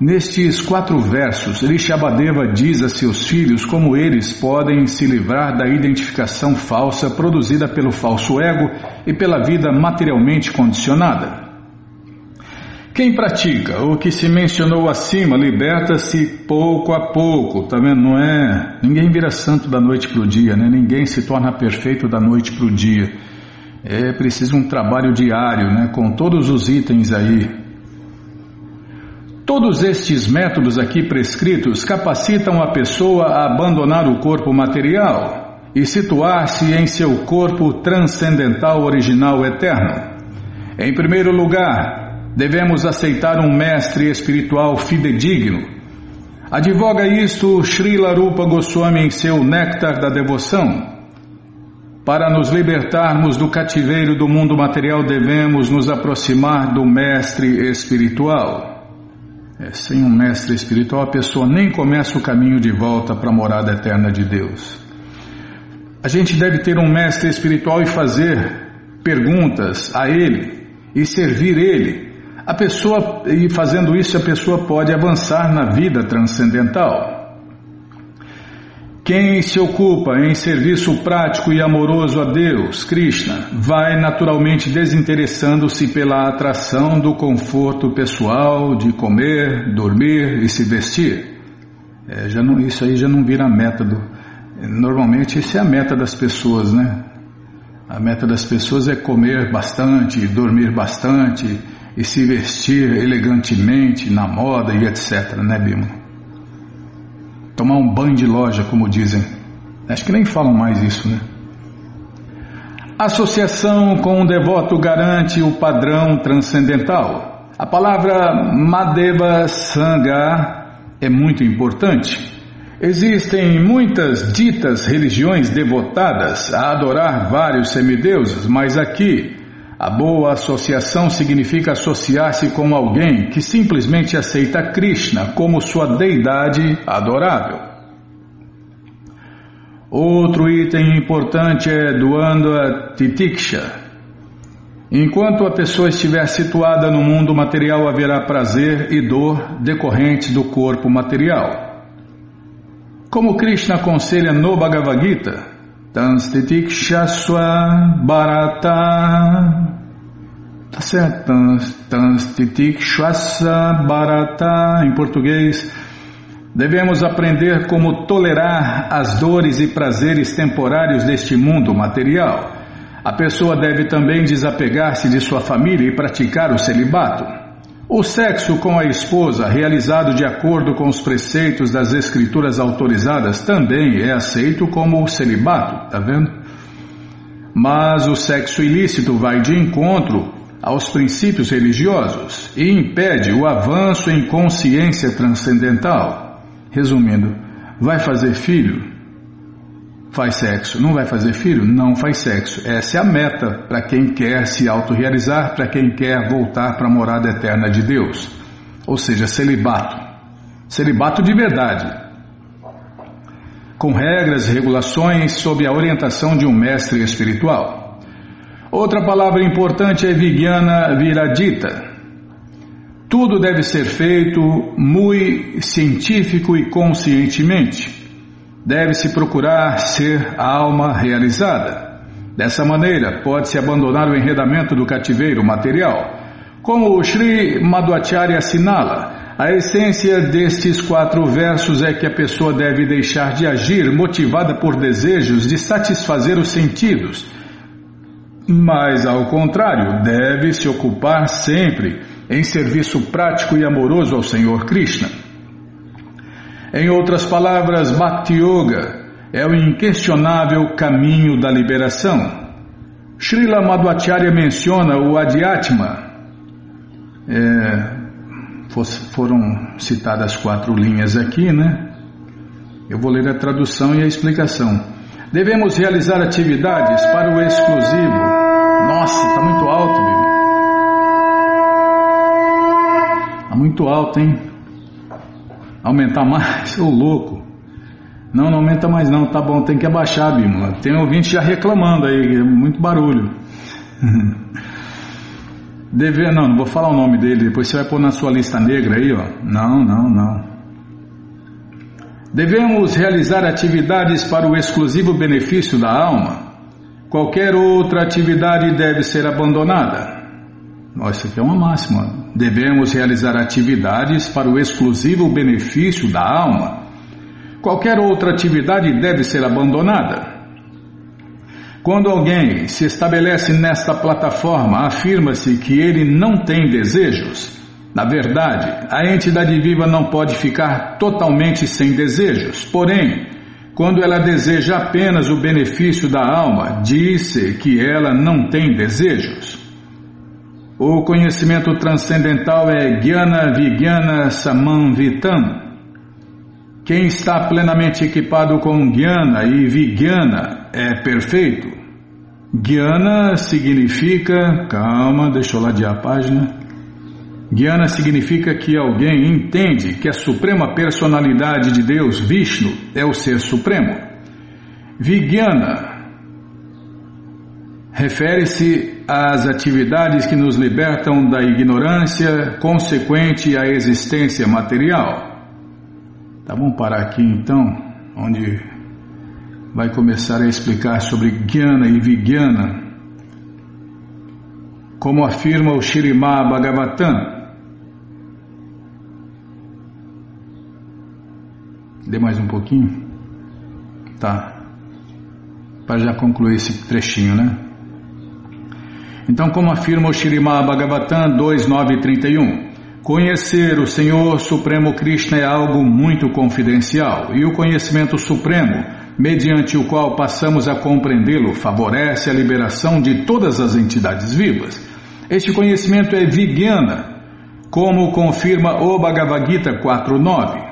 Nestes quatro versos, Rishabhadeva diz a seus filhos como eles podem se livrar da identificação falsa produzida pelo falso ego e pela vida materialmente condicionada. Quem pratica o que se mencionou acima liberta-se pouco a pouco, tá vendo? Não é. Ninguém vira santo da noite para o dia, né? Ninguém se torna perfeito da noite para o dia. É preciso um trabalho diário, né? Com todos os itens aí. Todos estes métodos aqui prescritos capacitam a pessoa a abandonar o corpo material e situar-se em seu corpo transcendental original eterno. Em primeiro lugar, devemos aceitar um mestre espiritual fidedigno. Advoga isto Srila Rupa Goswami em seu Néctar da Devoção. Para nos libertarmos do cativeiro do mundo material, devemos nos aproximar do mestre espiritual. É, sem um mestre espiritual, a pessoa nem começa o caminho de volta para a morada eterna de Deus. A gente deve ter um mestre espiritual e fazer perguntas a ele e servir ele a pessoa, e fazendo isso, a pessoa pode avançar na vida transcendental. Quem se ocupa em serviço prático e amoroso a Deus, Krishna, vai naturalmente desinteressando-se pela atração do conforto pessoal de comer, dormir e se vestir. É, já não, isso aí já não vira método. Normalmente, isso é a meta das pessoas, né? A meta das pessoas é comer bastante, dormir bastante e se vestir elegantemente na moda e etc, né, Bima? Tomar um banho de loja, como dizem. Acho que nem falam mais isso, né? Associação com o devoto garante o padrão transcendental. A palavra Madeva Sangha é muito importante. Existem muitas ditas religiões devotadas a adorar vários semideuses, mas aqui a boa associação significa associar-se com alguém que simplesmente aceita Krishna como sua deidade adorável. Outro item importante é Duanda Titiksha. Enquanto a pessoa estiver situada no mundo material, haverá prazer e dor decorrentes do corpo material. Como Krishna aconselha no Bhagavad Gita, Tanstitikshaswa Bharata. Tá certo? Tanstitikshaswa Bharata, em português. Devemos aprender como tolerar as dores e prazeres temporários deste mundo material. A pessoa deve também desapegar-se de sua família e praticar o celibato. O sexo com a esposa, realizado de acordo com os preceitos das escrituras autorizadas, também é aceito como celibato, tá vendo? Mas o sexo ilícito vai de encontro aos princípios religiosos e impede o avanço em consciência transcendental. Resumindo, vai fazer filho? Faz sexo. Não vai fazer filho? Não faz sexo. Essa é a meta para quem quer se autorrealizar, para quem quer voltar para a morada eterna de Deus. Ou seja, celibato. Celibato de verdade. Com regras e regulações sob a orientação de um mestre espiritual. Outra palavra importante é Vigyana Viradita. Tudo deve ser feito muito científico e conscientemente deve-se procurar ser a alma realizada. Dessa maneira, pode-se abandonar o enredamento do cativeiro material. Como o Sri Madhvacharya assinala, a essência destes quatro versos é que a pessoa deve deixar de agir motivada por desejos de satisfazer os sentidos. Mas, ao contrário, deve se ocupar sempre em serviço prático e amoroso ao Senhor Krishna. Em outras palavras, Bhakti Yoga é o inquestionável caminho da liberação. Srila Madhvacharya menciona o Adhyatma. É, foram citadas quatro linhas aqui, né? Eu vou ler a tradução e a explicação. Devemos realizar atividades para o exclusivo. Nossa, está muito alto, bebê. Está muito alto, hein? Aumentar mais? Ô louco! Não, não aumenta mais não, tá bom, tem que abaixar, Bímola. Tem ouvinte já reclamando aí, é muito barulho. Dever, não, não vou falar o nome dele, depois você vai pôr na sua lista negra aí, ó. Não, não, não. Devemos realizar atividades para o exclusivo benefício da alma. Qualquer outra atividade deve ser abandonada. Isso aqui é uma máxima. Devemos realizar atividades para o exclusivo benefício da alma. Qualquer outra atividade deve ser abandonada. Quando alguém se estabelece nesta plataforma, afirma-se que ele não tem desejos. Na verdade, a entidade viva não pode ficar totalmente sem desejos. Porém, quando ela deseja apenas o benefício da alma, diz-se que ela não tem desejos. O conhecimento transcendental é Jnana Vijnana Samanvitam. Quem está plenamente equipado com Jnana e Vijnana é perfeito. Jnana significa. Calma, deixa eu ladear a página. Jnana significa que alguém entende que a suprema personalidade de Deus, Vishnu, é o ser supremo. Vijnana refere-se às atividades que nos libertam da ignorância consequente à existência material. Tá, vamos parar aqui então, onde vai começar a explicar sobre Jnana e Vijnana, como afirma o Shirimá Bhagavatam. Dê mais um pouquinho? Tá. Para já concluir esse trechinho, né? Então, como afirma o Shirimá Bhagavatam 2.931, conhecer o Senhor Supremo Krishna é algo muito confidencial e o conhecimento supremo, mediante o qual passamos a compreendê-lo, favorece a liberação de todas as entidades vivas. Este conhecimento é Vijnana, como confirma o Bhagavad Gita 4.9.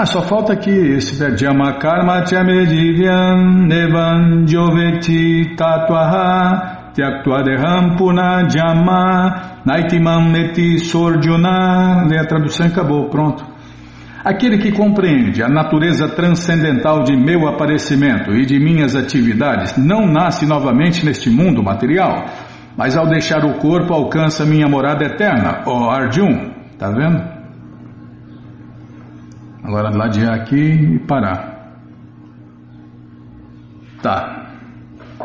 Ah, só falta aqui esse Jama Karma Chamedivyam Nevan Joveti Tatvaha Tyaktuadeham Puna Jama Naitimam Neti Sorjuna Lê a tradução acabou, pronto. Aquele que compreende a natureza transcendental de meu aparecimento e de minhas atividades não nasce novamente neste mundo material, mas ao deixar o corpo alcança minha morada eterna, ó Arjun. Tá vendo? Agora ladear aqui e parar. Tá.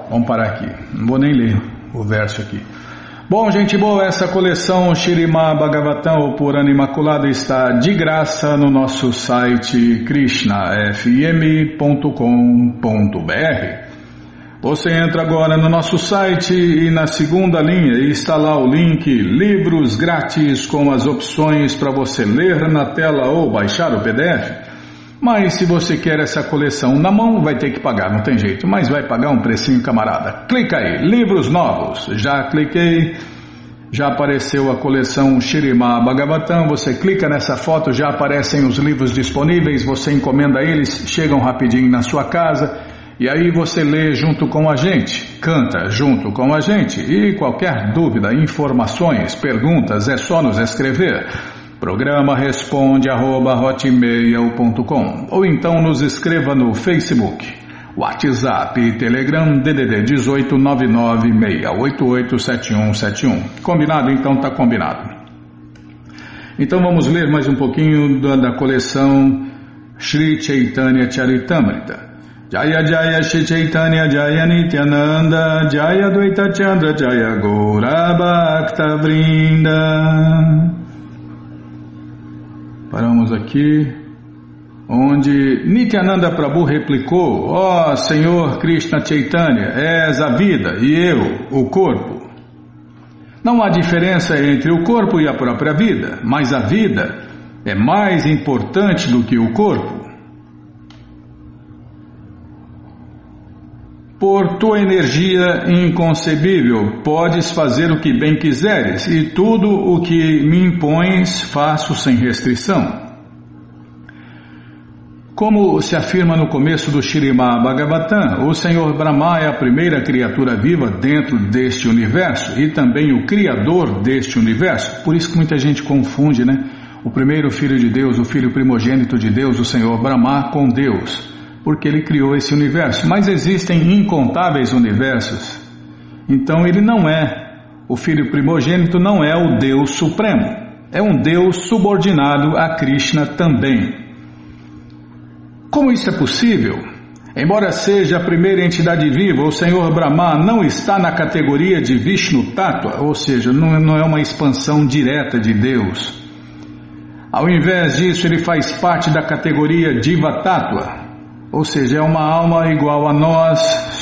Vamos parar aqui. Não vou nem ler o verso aqui. Bom, gente boa, essa coleção Shirimá Bhagavatam, ou Purana Imaculada, está de graça no nosso site krishnafm.com.br. Você entra agora no nosso site e na segunda linha está lá o link Livros Grátis com as opções para você ler na tela ou baixar o PDF. Mas se você quer essa coleção na mão, vai ter que pagar, não tem jeito, mas vai pagar um precinho camarada. Clica aí, livros novos. Já cliquei, já apareceu a coleção Shirimá Bhagavatam. Você clica nessa foto, já aparecem os livros disponíveis, você encomenda eles, chegam rapidinho na sua casa. E aí você lê junto com a gente, canta junto com a gente. E qualquer dúvida, informações, perguntas, é só nos escrever. Programa responde arroba, ou então nos escreva no Facebook, WhatsApp e Telegram DDD 18 996887171. Combinado? Então tá combinado. Então vamos ler mais um pouquinho da, da coleção Sri Chaitanya Charitamrita. Jaya Jaya Shri Chaitanya Jaya Nityananda Jaya Dvaita Chandra Jaya Gora Bhakta Vrinda Paramos aqui onde Nityananda Prabhu replicou Ó oh, Senhor Krishna Chaitanya és a vida e eu o corpo não há diferença entre o corpo e a própria vida, mas a vida é mais importante do que o corpo. Por tua energia inconcebível, podes fazer o que bem quiseres, e tudo o que me impões faço sem restrição. Como se afirma no começo do Shirimá Bhagavatam, o Senhor Brahma é a primeira criatura viva dentro deste universo e também o criador deste universo. Por isso que muita gente confunde, né? O primeiro filho de Deus, o filho primogênito de Deus, o Senhor Brahma, com Deus porque ele criou esse universo. Mas existem incontáveis universos. Então ele não é, o filho primogênito não é o Deus supremo. É um Deus subordinado a Krishna também. Como isso é possível? Embora seja a primeira entidade viva, o Senhor Brahma não está na categoria de Vishnu Tattva, ou seja, não é uma expansão direta de Deus. Ao invés disso, ele faz parte da categoria Diva Tattva, ou seja, é uma alma igual a nós,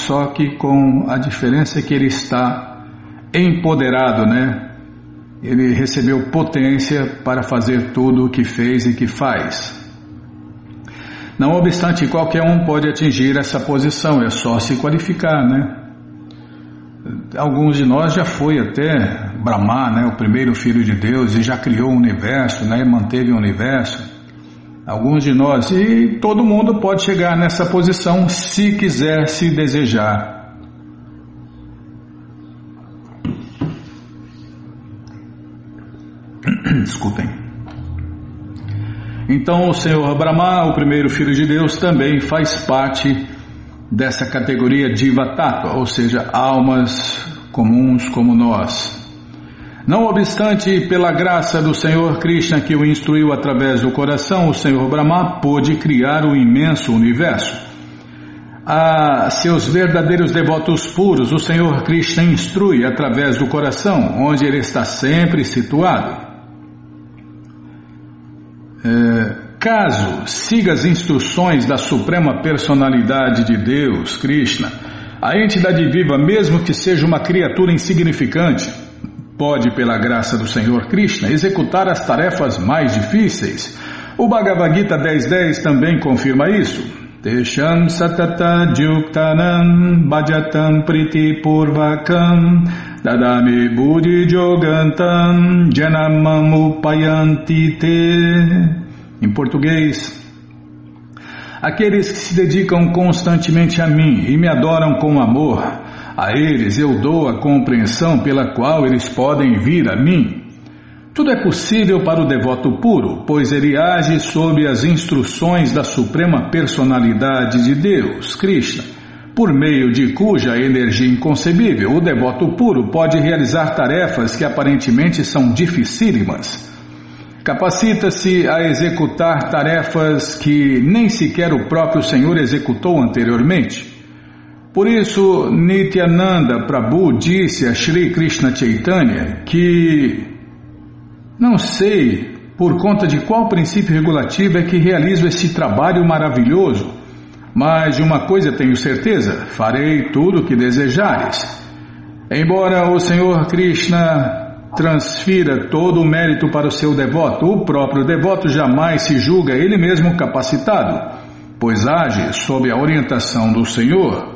só que com a diferença que ele está empoderado, né? Ele recebeu potência para fazer tudo o que fez e que faz. Não obstante, qualquer um pode atingir essa posição, é só se qualificar, né? alguns de nós já foi até Brahma, né, o primeiro filho de Deus, e já criou o universo, né, manteve o universo. Alguns de nós, e todo mundo pode chegar nessa posição se quiser, se desejar. Desculpem. Então o Senhor Brahma, o primeiro filho de Deus, também faz parte dessa categoria Diva Tattva, ou seja, almas comuns como nós. Não obstante, pela graça do Senhor Krishna que o instruiu através do coração, o Senhor Brahma pôde criar o imenso universo. A seus verdadeiros devotos puros, o Senhor Krishna instrui através do coração, onde ele está sempre situado. É, caso siga as instruções da Suprema Personalidade de Deus, Krishna, a entidade viva, mesmo que seja uma criatura insignificante, pode, pela graça do Senhor Krishna, executar as tarefas mais difíceis. O Bhagavad Gita 10.10 também confirma isso. Tesham satata juktanam bhajatam priti purvakam Dadami Buddhi Jogantam Janamam Upayanti Te. Em português, aqueles que se dedicam constantemente a mim e me adoram com amor, a eles eu dou a compreensão pela qual eles podem vir a mim. Tudo é possível para o devoto puro, pois ele age sob as instruções da Suprema Personalidade de Deus, Krishna por meio de cuja energia inconcebível o devoto puro pode realizar tarefas que aparentemente são dificílimas. Capacita-se a executar tarefas que nem sequer o próprio Senhor executou anteriormente. Por isso, Nityananda Prabhu disse a Sri Krishna Chaitanya que não sei por conta de qual princípio regulativo é que realizo esse trabalho maravilhoso mas de uma coisa tenho certeza: farei tudo o que desejares. Embora o Senhor Krishna transfira todo o mérito para o seu devoto, o próprio devoto jamais se julga ele mesmo capacitado, pois age sob a orientação do Senhor.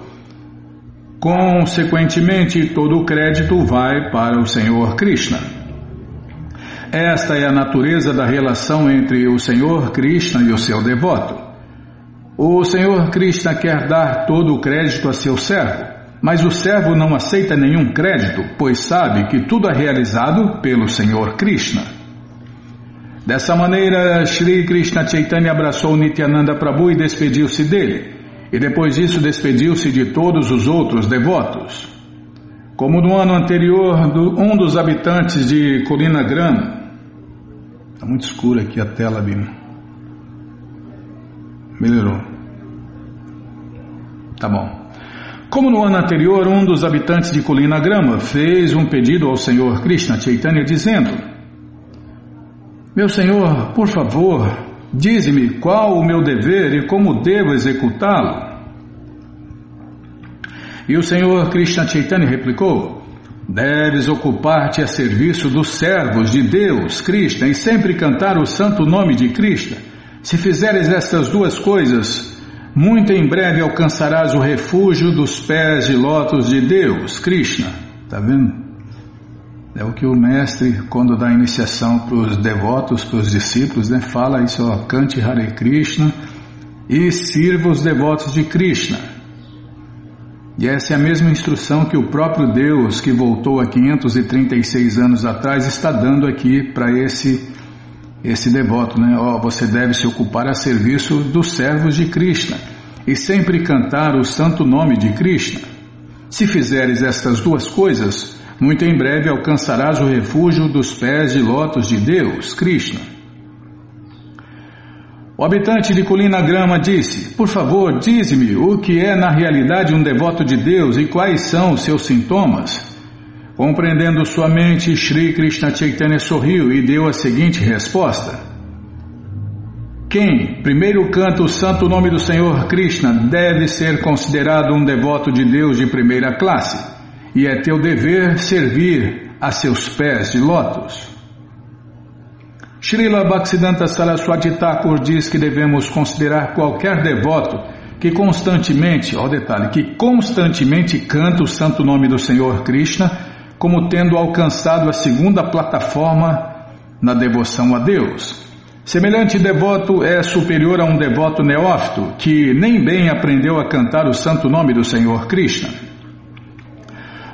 Consequentemente, todo o crédito vai para o Senhor Krishna. Esta é a natureza da relação entre o Senhor Krishna e o seu devoto. O Senhor Krishna quer dar todo o crédito a seu servo, mas o servo não aceita nenhum crédito, pois sabe que tudo é realizado pelo Senhor Krishna. Dessa maneira, Sri Krishna Chaitanya abraçou Nityananda Prabhu e despediu-se dele, e depois disso despediu-se de todos os outros devotos. Como no ano anterior, um dos habitantes de Colina Grama. Está muito escuro aqui a tela, Bima. Melhorou. Tá bom. Como no ano anterior, um dos habitantes de Colina Grama fez um pedido ao Senhor Krishna Chaitanya dizendo: Meu Senhor, por favor, dize-me qual o meu dever e como devo executá-lo. E o Senhor Krishna Chaitanya replicou: Deves ocupar-te a serviço dos servos de Deus, Krishna, e sempre cantar o santo nome de Krishna se fizeres estas duas coisas, muito em breve alcançarás o refúgio dos pés de lótus de Deus, Krishna. Está vendo? É o que o mestre, quando dá iniciação para os devotos, para os discípulos, né, fala isso, ó, cante Hare Krishna e sirva os devotos de Krishna. E essa é a mesma instrução que o próprio Deus, que voltou há 536 anos atrás, está dando aqui para esse esse devoto, né? Oh, você deve se ocupar a serviço dos servos de Krishna e sempre cantar o santo nome de Krishna. Se fizeres estas duas coisas, muito em breve alcançarás o refúgio dos pés de lótus de Deus, Krishna. O habitante de Colina Grama disse: Por favor, dize-me o que é na realidade um devoto de Deus e quais são os seus sintomas. Compreendendo sua mente, Sri Krishna Chaitanya sorriu e deu a seguinte resposta: Quem primeiro canta o santo nome do Senhor Krishna deve ser considerado um devoto de Deus de primeira classe, e é teu dever servir a seus pés de lótus. Srila Bhaktisiddhanta Saraswati Thakur diz que devemos considerar qualquer devoto que constantemente, ó detalhe, que constantemente canta o santo nome do Senhor Krishna, como tendo alcançado a segunda plataforma na devoção a Deus. Semelhante devoto é superior a um devoto neófito que nem bem aprendeu a cantar o santo nome do Senhor Krishna.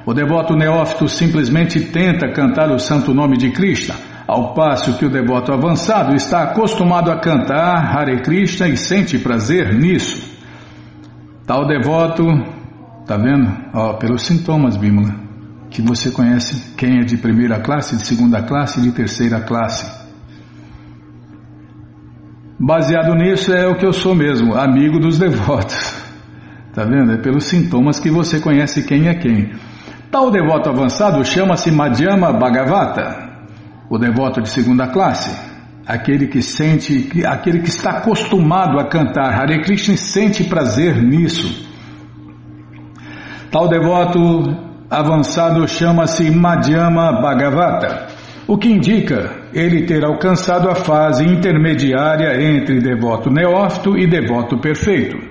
O devoto neófito simplesmente tenta cantar o santo nome de Krishna, ao passo que o devoto avançado está acostumado a cantar Hare Krishna e sente prazer nisso. Tal devoto, tá vendo? Ó, pelos sintomas, Bímola, que você conhece quem é de primeira classe, de segunda classe e de terceira classe. Baseado nisso é o que eu sou mesmo, amigo dos devotos. Tá vendo? É pelos sintomas que você conhece quem é quem. Tal devoto avançado chama-se Madhyama Bhagavata, o devoto de segunda classe, aquele que sente, aquele que está acostumado a cantar Hare Krishna sente prazer nisso. Tal devoto avançado chama-se Madhyama Bhagavata, o que indica ele ter alcançado a fase intermediária entre devoto neófito e devoto perfeito.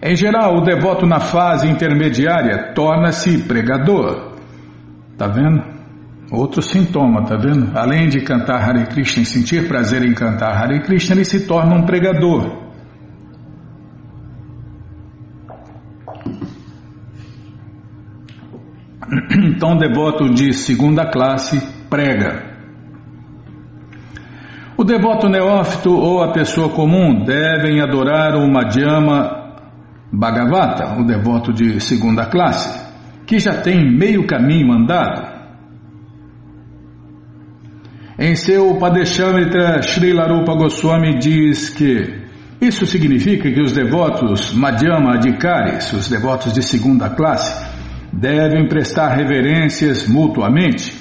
Em geral, o devoto na fase intermediária torna-se pregador. Tá vendo? Outro sintoma, tá vendo? Além de cantar Hare Krishna e sentir prazer em cantar Hare Krishna, ele se torna um pregador. Então, o devoto de segunda classe prega. O devoto neófito ou a pessoa comum devem adorar o Madhyama Bhagavata, o devoto de segunda classe, que já tem meio caminho andado. Em seu Padeshamrita, Srila Rupa Goswami diz que isso significa que os devotos Madhyama Adhikaris, os devotos de segunda classe, devem prestar reverências mutuamente.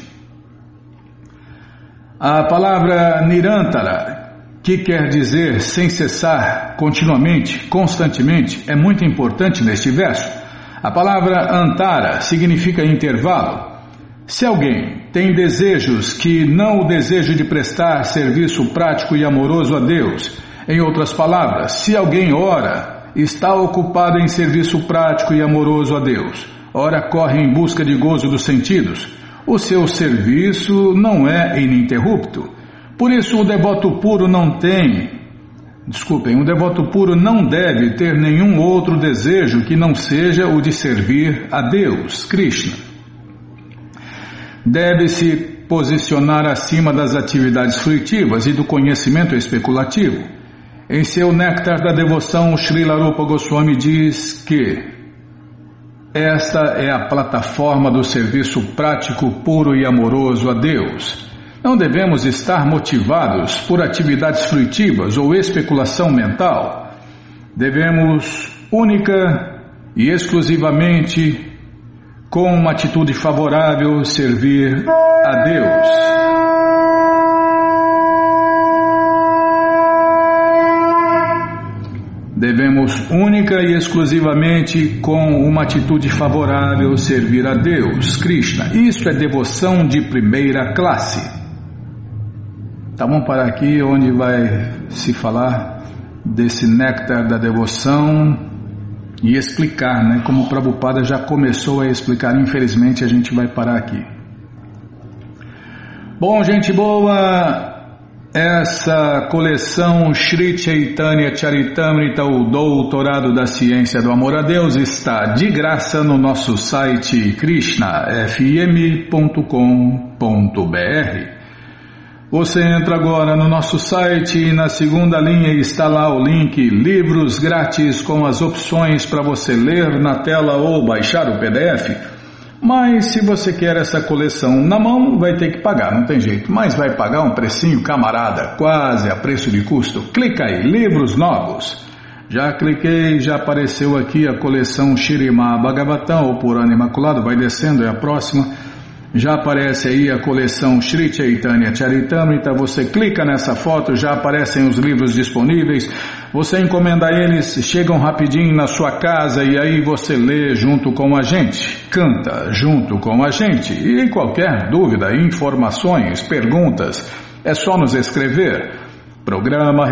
A palavra Nirantara, que quer dizer sem cessar, continuamente, constantemente, é muito importante neste verso. A palavra antara significa intervalo. Se alguém tem desejos que não o desejo de prestar serviço prático e amoroso a Deus, em outras palavras, se alguém ora, está ocupado em serviço prático e amoroso a Deus, ora corre em busca de gozo dos sentidos, o seu serviço não é ininterrupto. Por isso, o devoto puro não tem, desculpem, o devoto puro não deve ter nenhum outro desejo que não seja o de servir a Deus, Krishna. Deve se posicionar acima das atividades fruitivas e do conhecimento especulativo. Em seu Néctar da Devoção, Srila Rupa Goswami diz que esta é a plataforma do serviço prático, puro e amoroso a Deus. Não devemos estar motivados por atividades fruitivas ou especulação mental. Devemos única e exclusivamente com uma atitude favorável servir a Deus. Devemos única e exclusivamente com uma atitude favorável servir a Deus, Krishna. Isso é devoção de primeira classe. Tá, vamos parar aqui onde vai se falar desse néctar da devoção e explicar, né? Como o Prabhupada já começou a explicar, infelizmente a gente vai parar aqui. Bom, gente boa, essa coleção Sri Chaitanya Charitamrita, o Doutorado da Ciência do Amor a Deus, está de graça no nosso site krishnafm.com.br. Você entra agora no nosso site e na segunda linha está lá o link Livros Grátis com as opções para você ler na tela ou baixar o PDF. Mas se você quer essa coleção na mão, vai ter que pagar, não tem jeito. Mas vai pagar um precinho, camarada, quase a preço de custo. Clica aí, livros novos. Já cliquei, já apareceu aqui a coleção Shirima Bhagavatam, ou Purana Imaculado, vai descendo, é a próxima. Já aparece aí a coleção Sri Chaitanya Charitamrita. Você clica nessa foto, já aparecem os livros disponíveis. Você encomenda eles, chegam rapidinho na sua casa e aí você lê junto com a gente, canta junto com a gente. E qualquer dúvida, informações, perguntas, é só nos escrever. Programa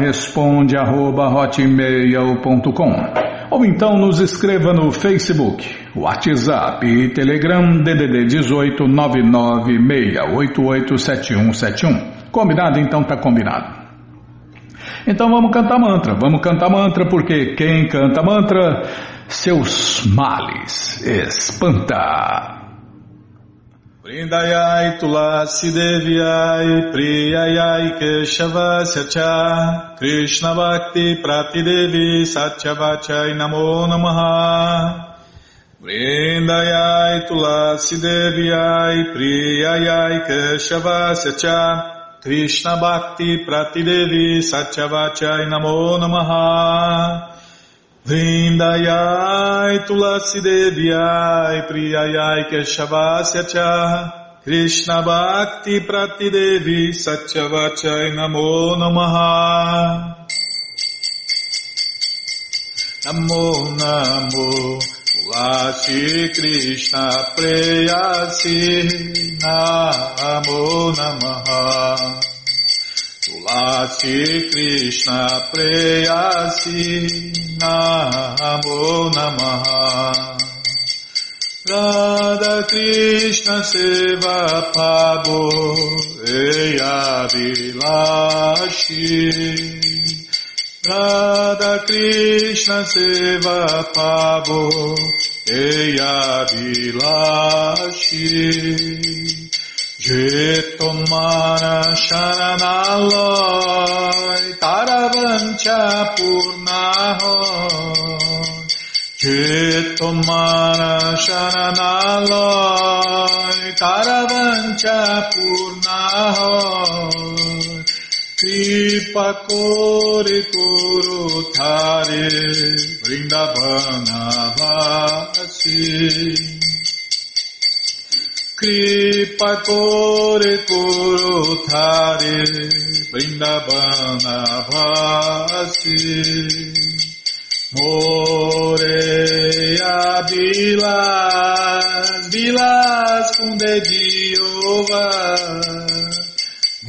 ou então nos escreva no Facebook, WhatsApp e Telegram DDD 18 996887171. Combinado? Então tá combinado. Então vamos cantar mantra, vamos cantar mantra porque quem canta mantra, seus males espanta. Vrindayai Tulasi Devyai Priyayai Keshavasya Cha Krishna Bhakti Pratidevi Satyavachai Namo Namaha Vrindayai Tulasi Devyai Priyayai Keshavasya Cha Krishna Bhakti Pratidevi Satyavachai Namo Namaha. Vrindayai Tulasi Devyai Priyayai Keshavasya Cha Krishna Bhakti Prati Devi Satyavachai Namo Namaha. Namo Namo Tulasi Krishna Preyasi Namo Namaha. Tulasi Krishna Preyasi Namo Namaha. Radha Krishna Seva Pabo Eya Vilashi Radha Krishna Seva Pabo Eya Vilashi Jetomana Sharanaloy Taravancha Purnahoy Jetomana Sharanaloy Taravancha Purnahoy Koro Tare Vrindavana Vasi Kripa Kore Koro Thare Vrindavana Vasi Moreia Vilas, Vilas com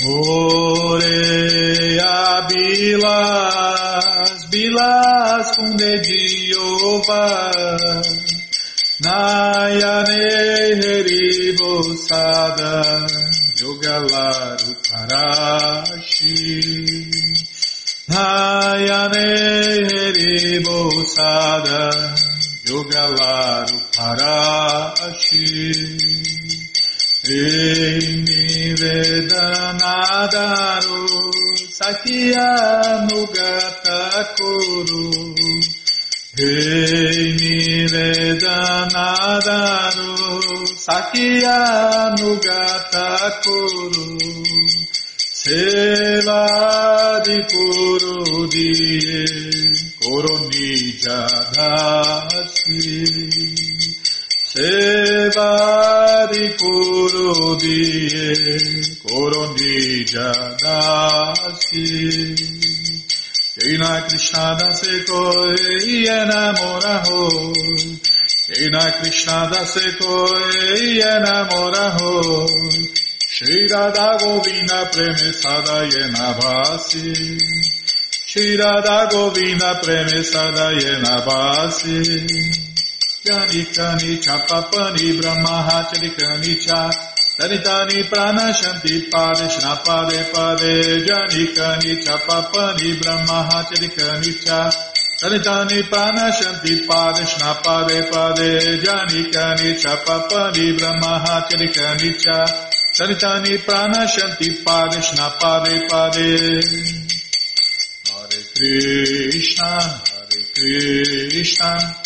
dediova Moreia Vilas, Vilas com dediova Nayane Heribosada Yogalaru Parashi Nayane Heribosada Yogalaru Parashi Eni Vedanadaru Sakya Nugata Kuru. Rei Nivedanadaru Sakya Nugata Kuru. Sevadi Kuru Diye Koronija Dasi Sevadi Kuru Diye Koronija Dasi Krishna Krishna dase koi enamora ho Krishna Krishna dase koi enamora ho Shri Radha Govinda preme sada yena basi Shri Radha Govinda preme sada yena Yani kani chapapani brahma hachari kani cha. Danitani pranashanti pade pade janikani chapapani brahmahacharikani cha. Danitani pranashanti pade pade janikani chapapani brahmahacharikani cha. Danitani pranashanti pade pade. Hare Krishna Hare Krishna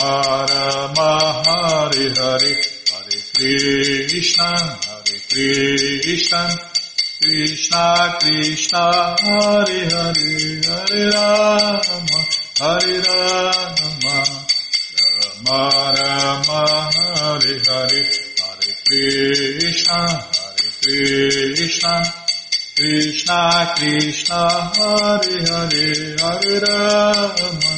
Rama Hare Hare Hare Krishna Hare Krishna Krishna Krishna Hare Hare Hare Rama Hare Rama Rama Rama Hare Hare Hare Krishna Hare Krishna Krishna Krishna Hare Hare Hare Rama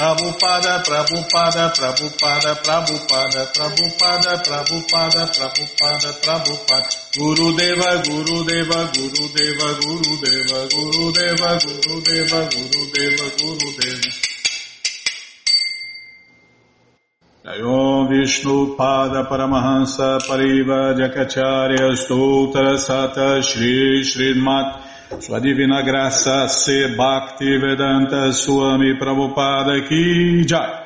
Prabhupada, Prabhupada, Prabhupada, Prabhupada, Prabhupada, Prabhupada, Prabhupada, Prabhupada, Guru Deva, Guru Deva, Guru Deva, Guru Deva, Guru Deva, Guru Deva, Guru Deva, Guru Deva. Jayom Vishnu Pada Paramahansa Pariva Jakacharya Stoutra Sata Shri Srimat sua Divina Graça Se Bhakti Vedanta Swami Prabhupada Ki Jai.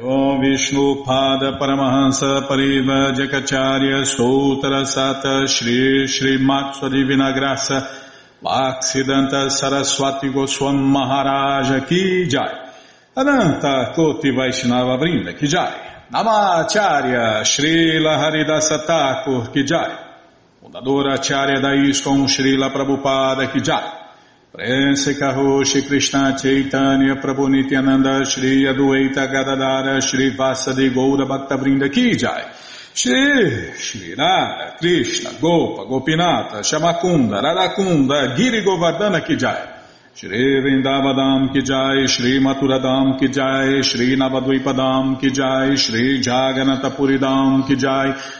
Om Vishnu Pada Paramahansa Pariva Jakacharya Sutra Sata Shri Shri Mat Sua Divina Graça Bhaksidanta Saraswati Goswam Maharaja Ki Jai. Ananta Koti Vaishnava Vrinda Ki Jai. Namacharya Shri Laharidasa Thakur Ki Jai. Fundadora Acharya da ISKCON Srila Prabhupada Kijai. Prense Karoshi Krishna Chaitanya Prabhu Nityananda Shri Adueta Gadadara Shri Vasadi Goura Bhaktavrinda Kijai. Shri Shri Radha Krishna Gopa Gopinata Shamakunda Radakunda Giri Govardhana Kijai. Shri Vrindavadam Kijai, Shri Maturadam Kijai, Shri Navadvipadam Kijai, Shri Jaganatapuridam Kijai,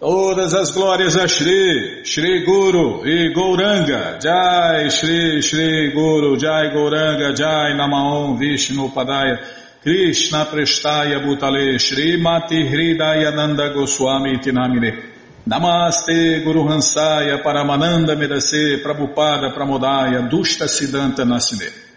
Todas as glórias a Shri, Shri Guru e Gouranga, Jai Shri, Shri Guru, Jai Gouranga, Jai Namaon Vishnu Padaya, Krishna Prestaya Bhutale, Shri Mati Hridaya Nanda Goswami Tinamine. Namaste Guru Hansaya Paramananda Medase Prabhupada Pramodaya Dushta Siddhanta Nasine.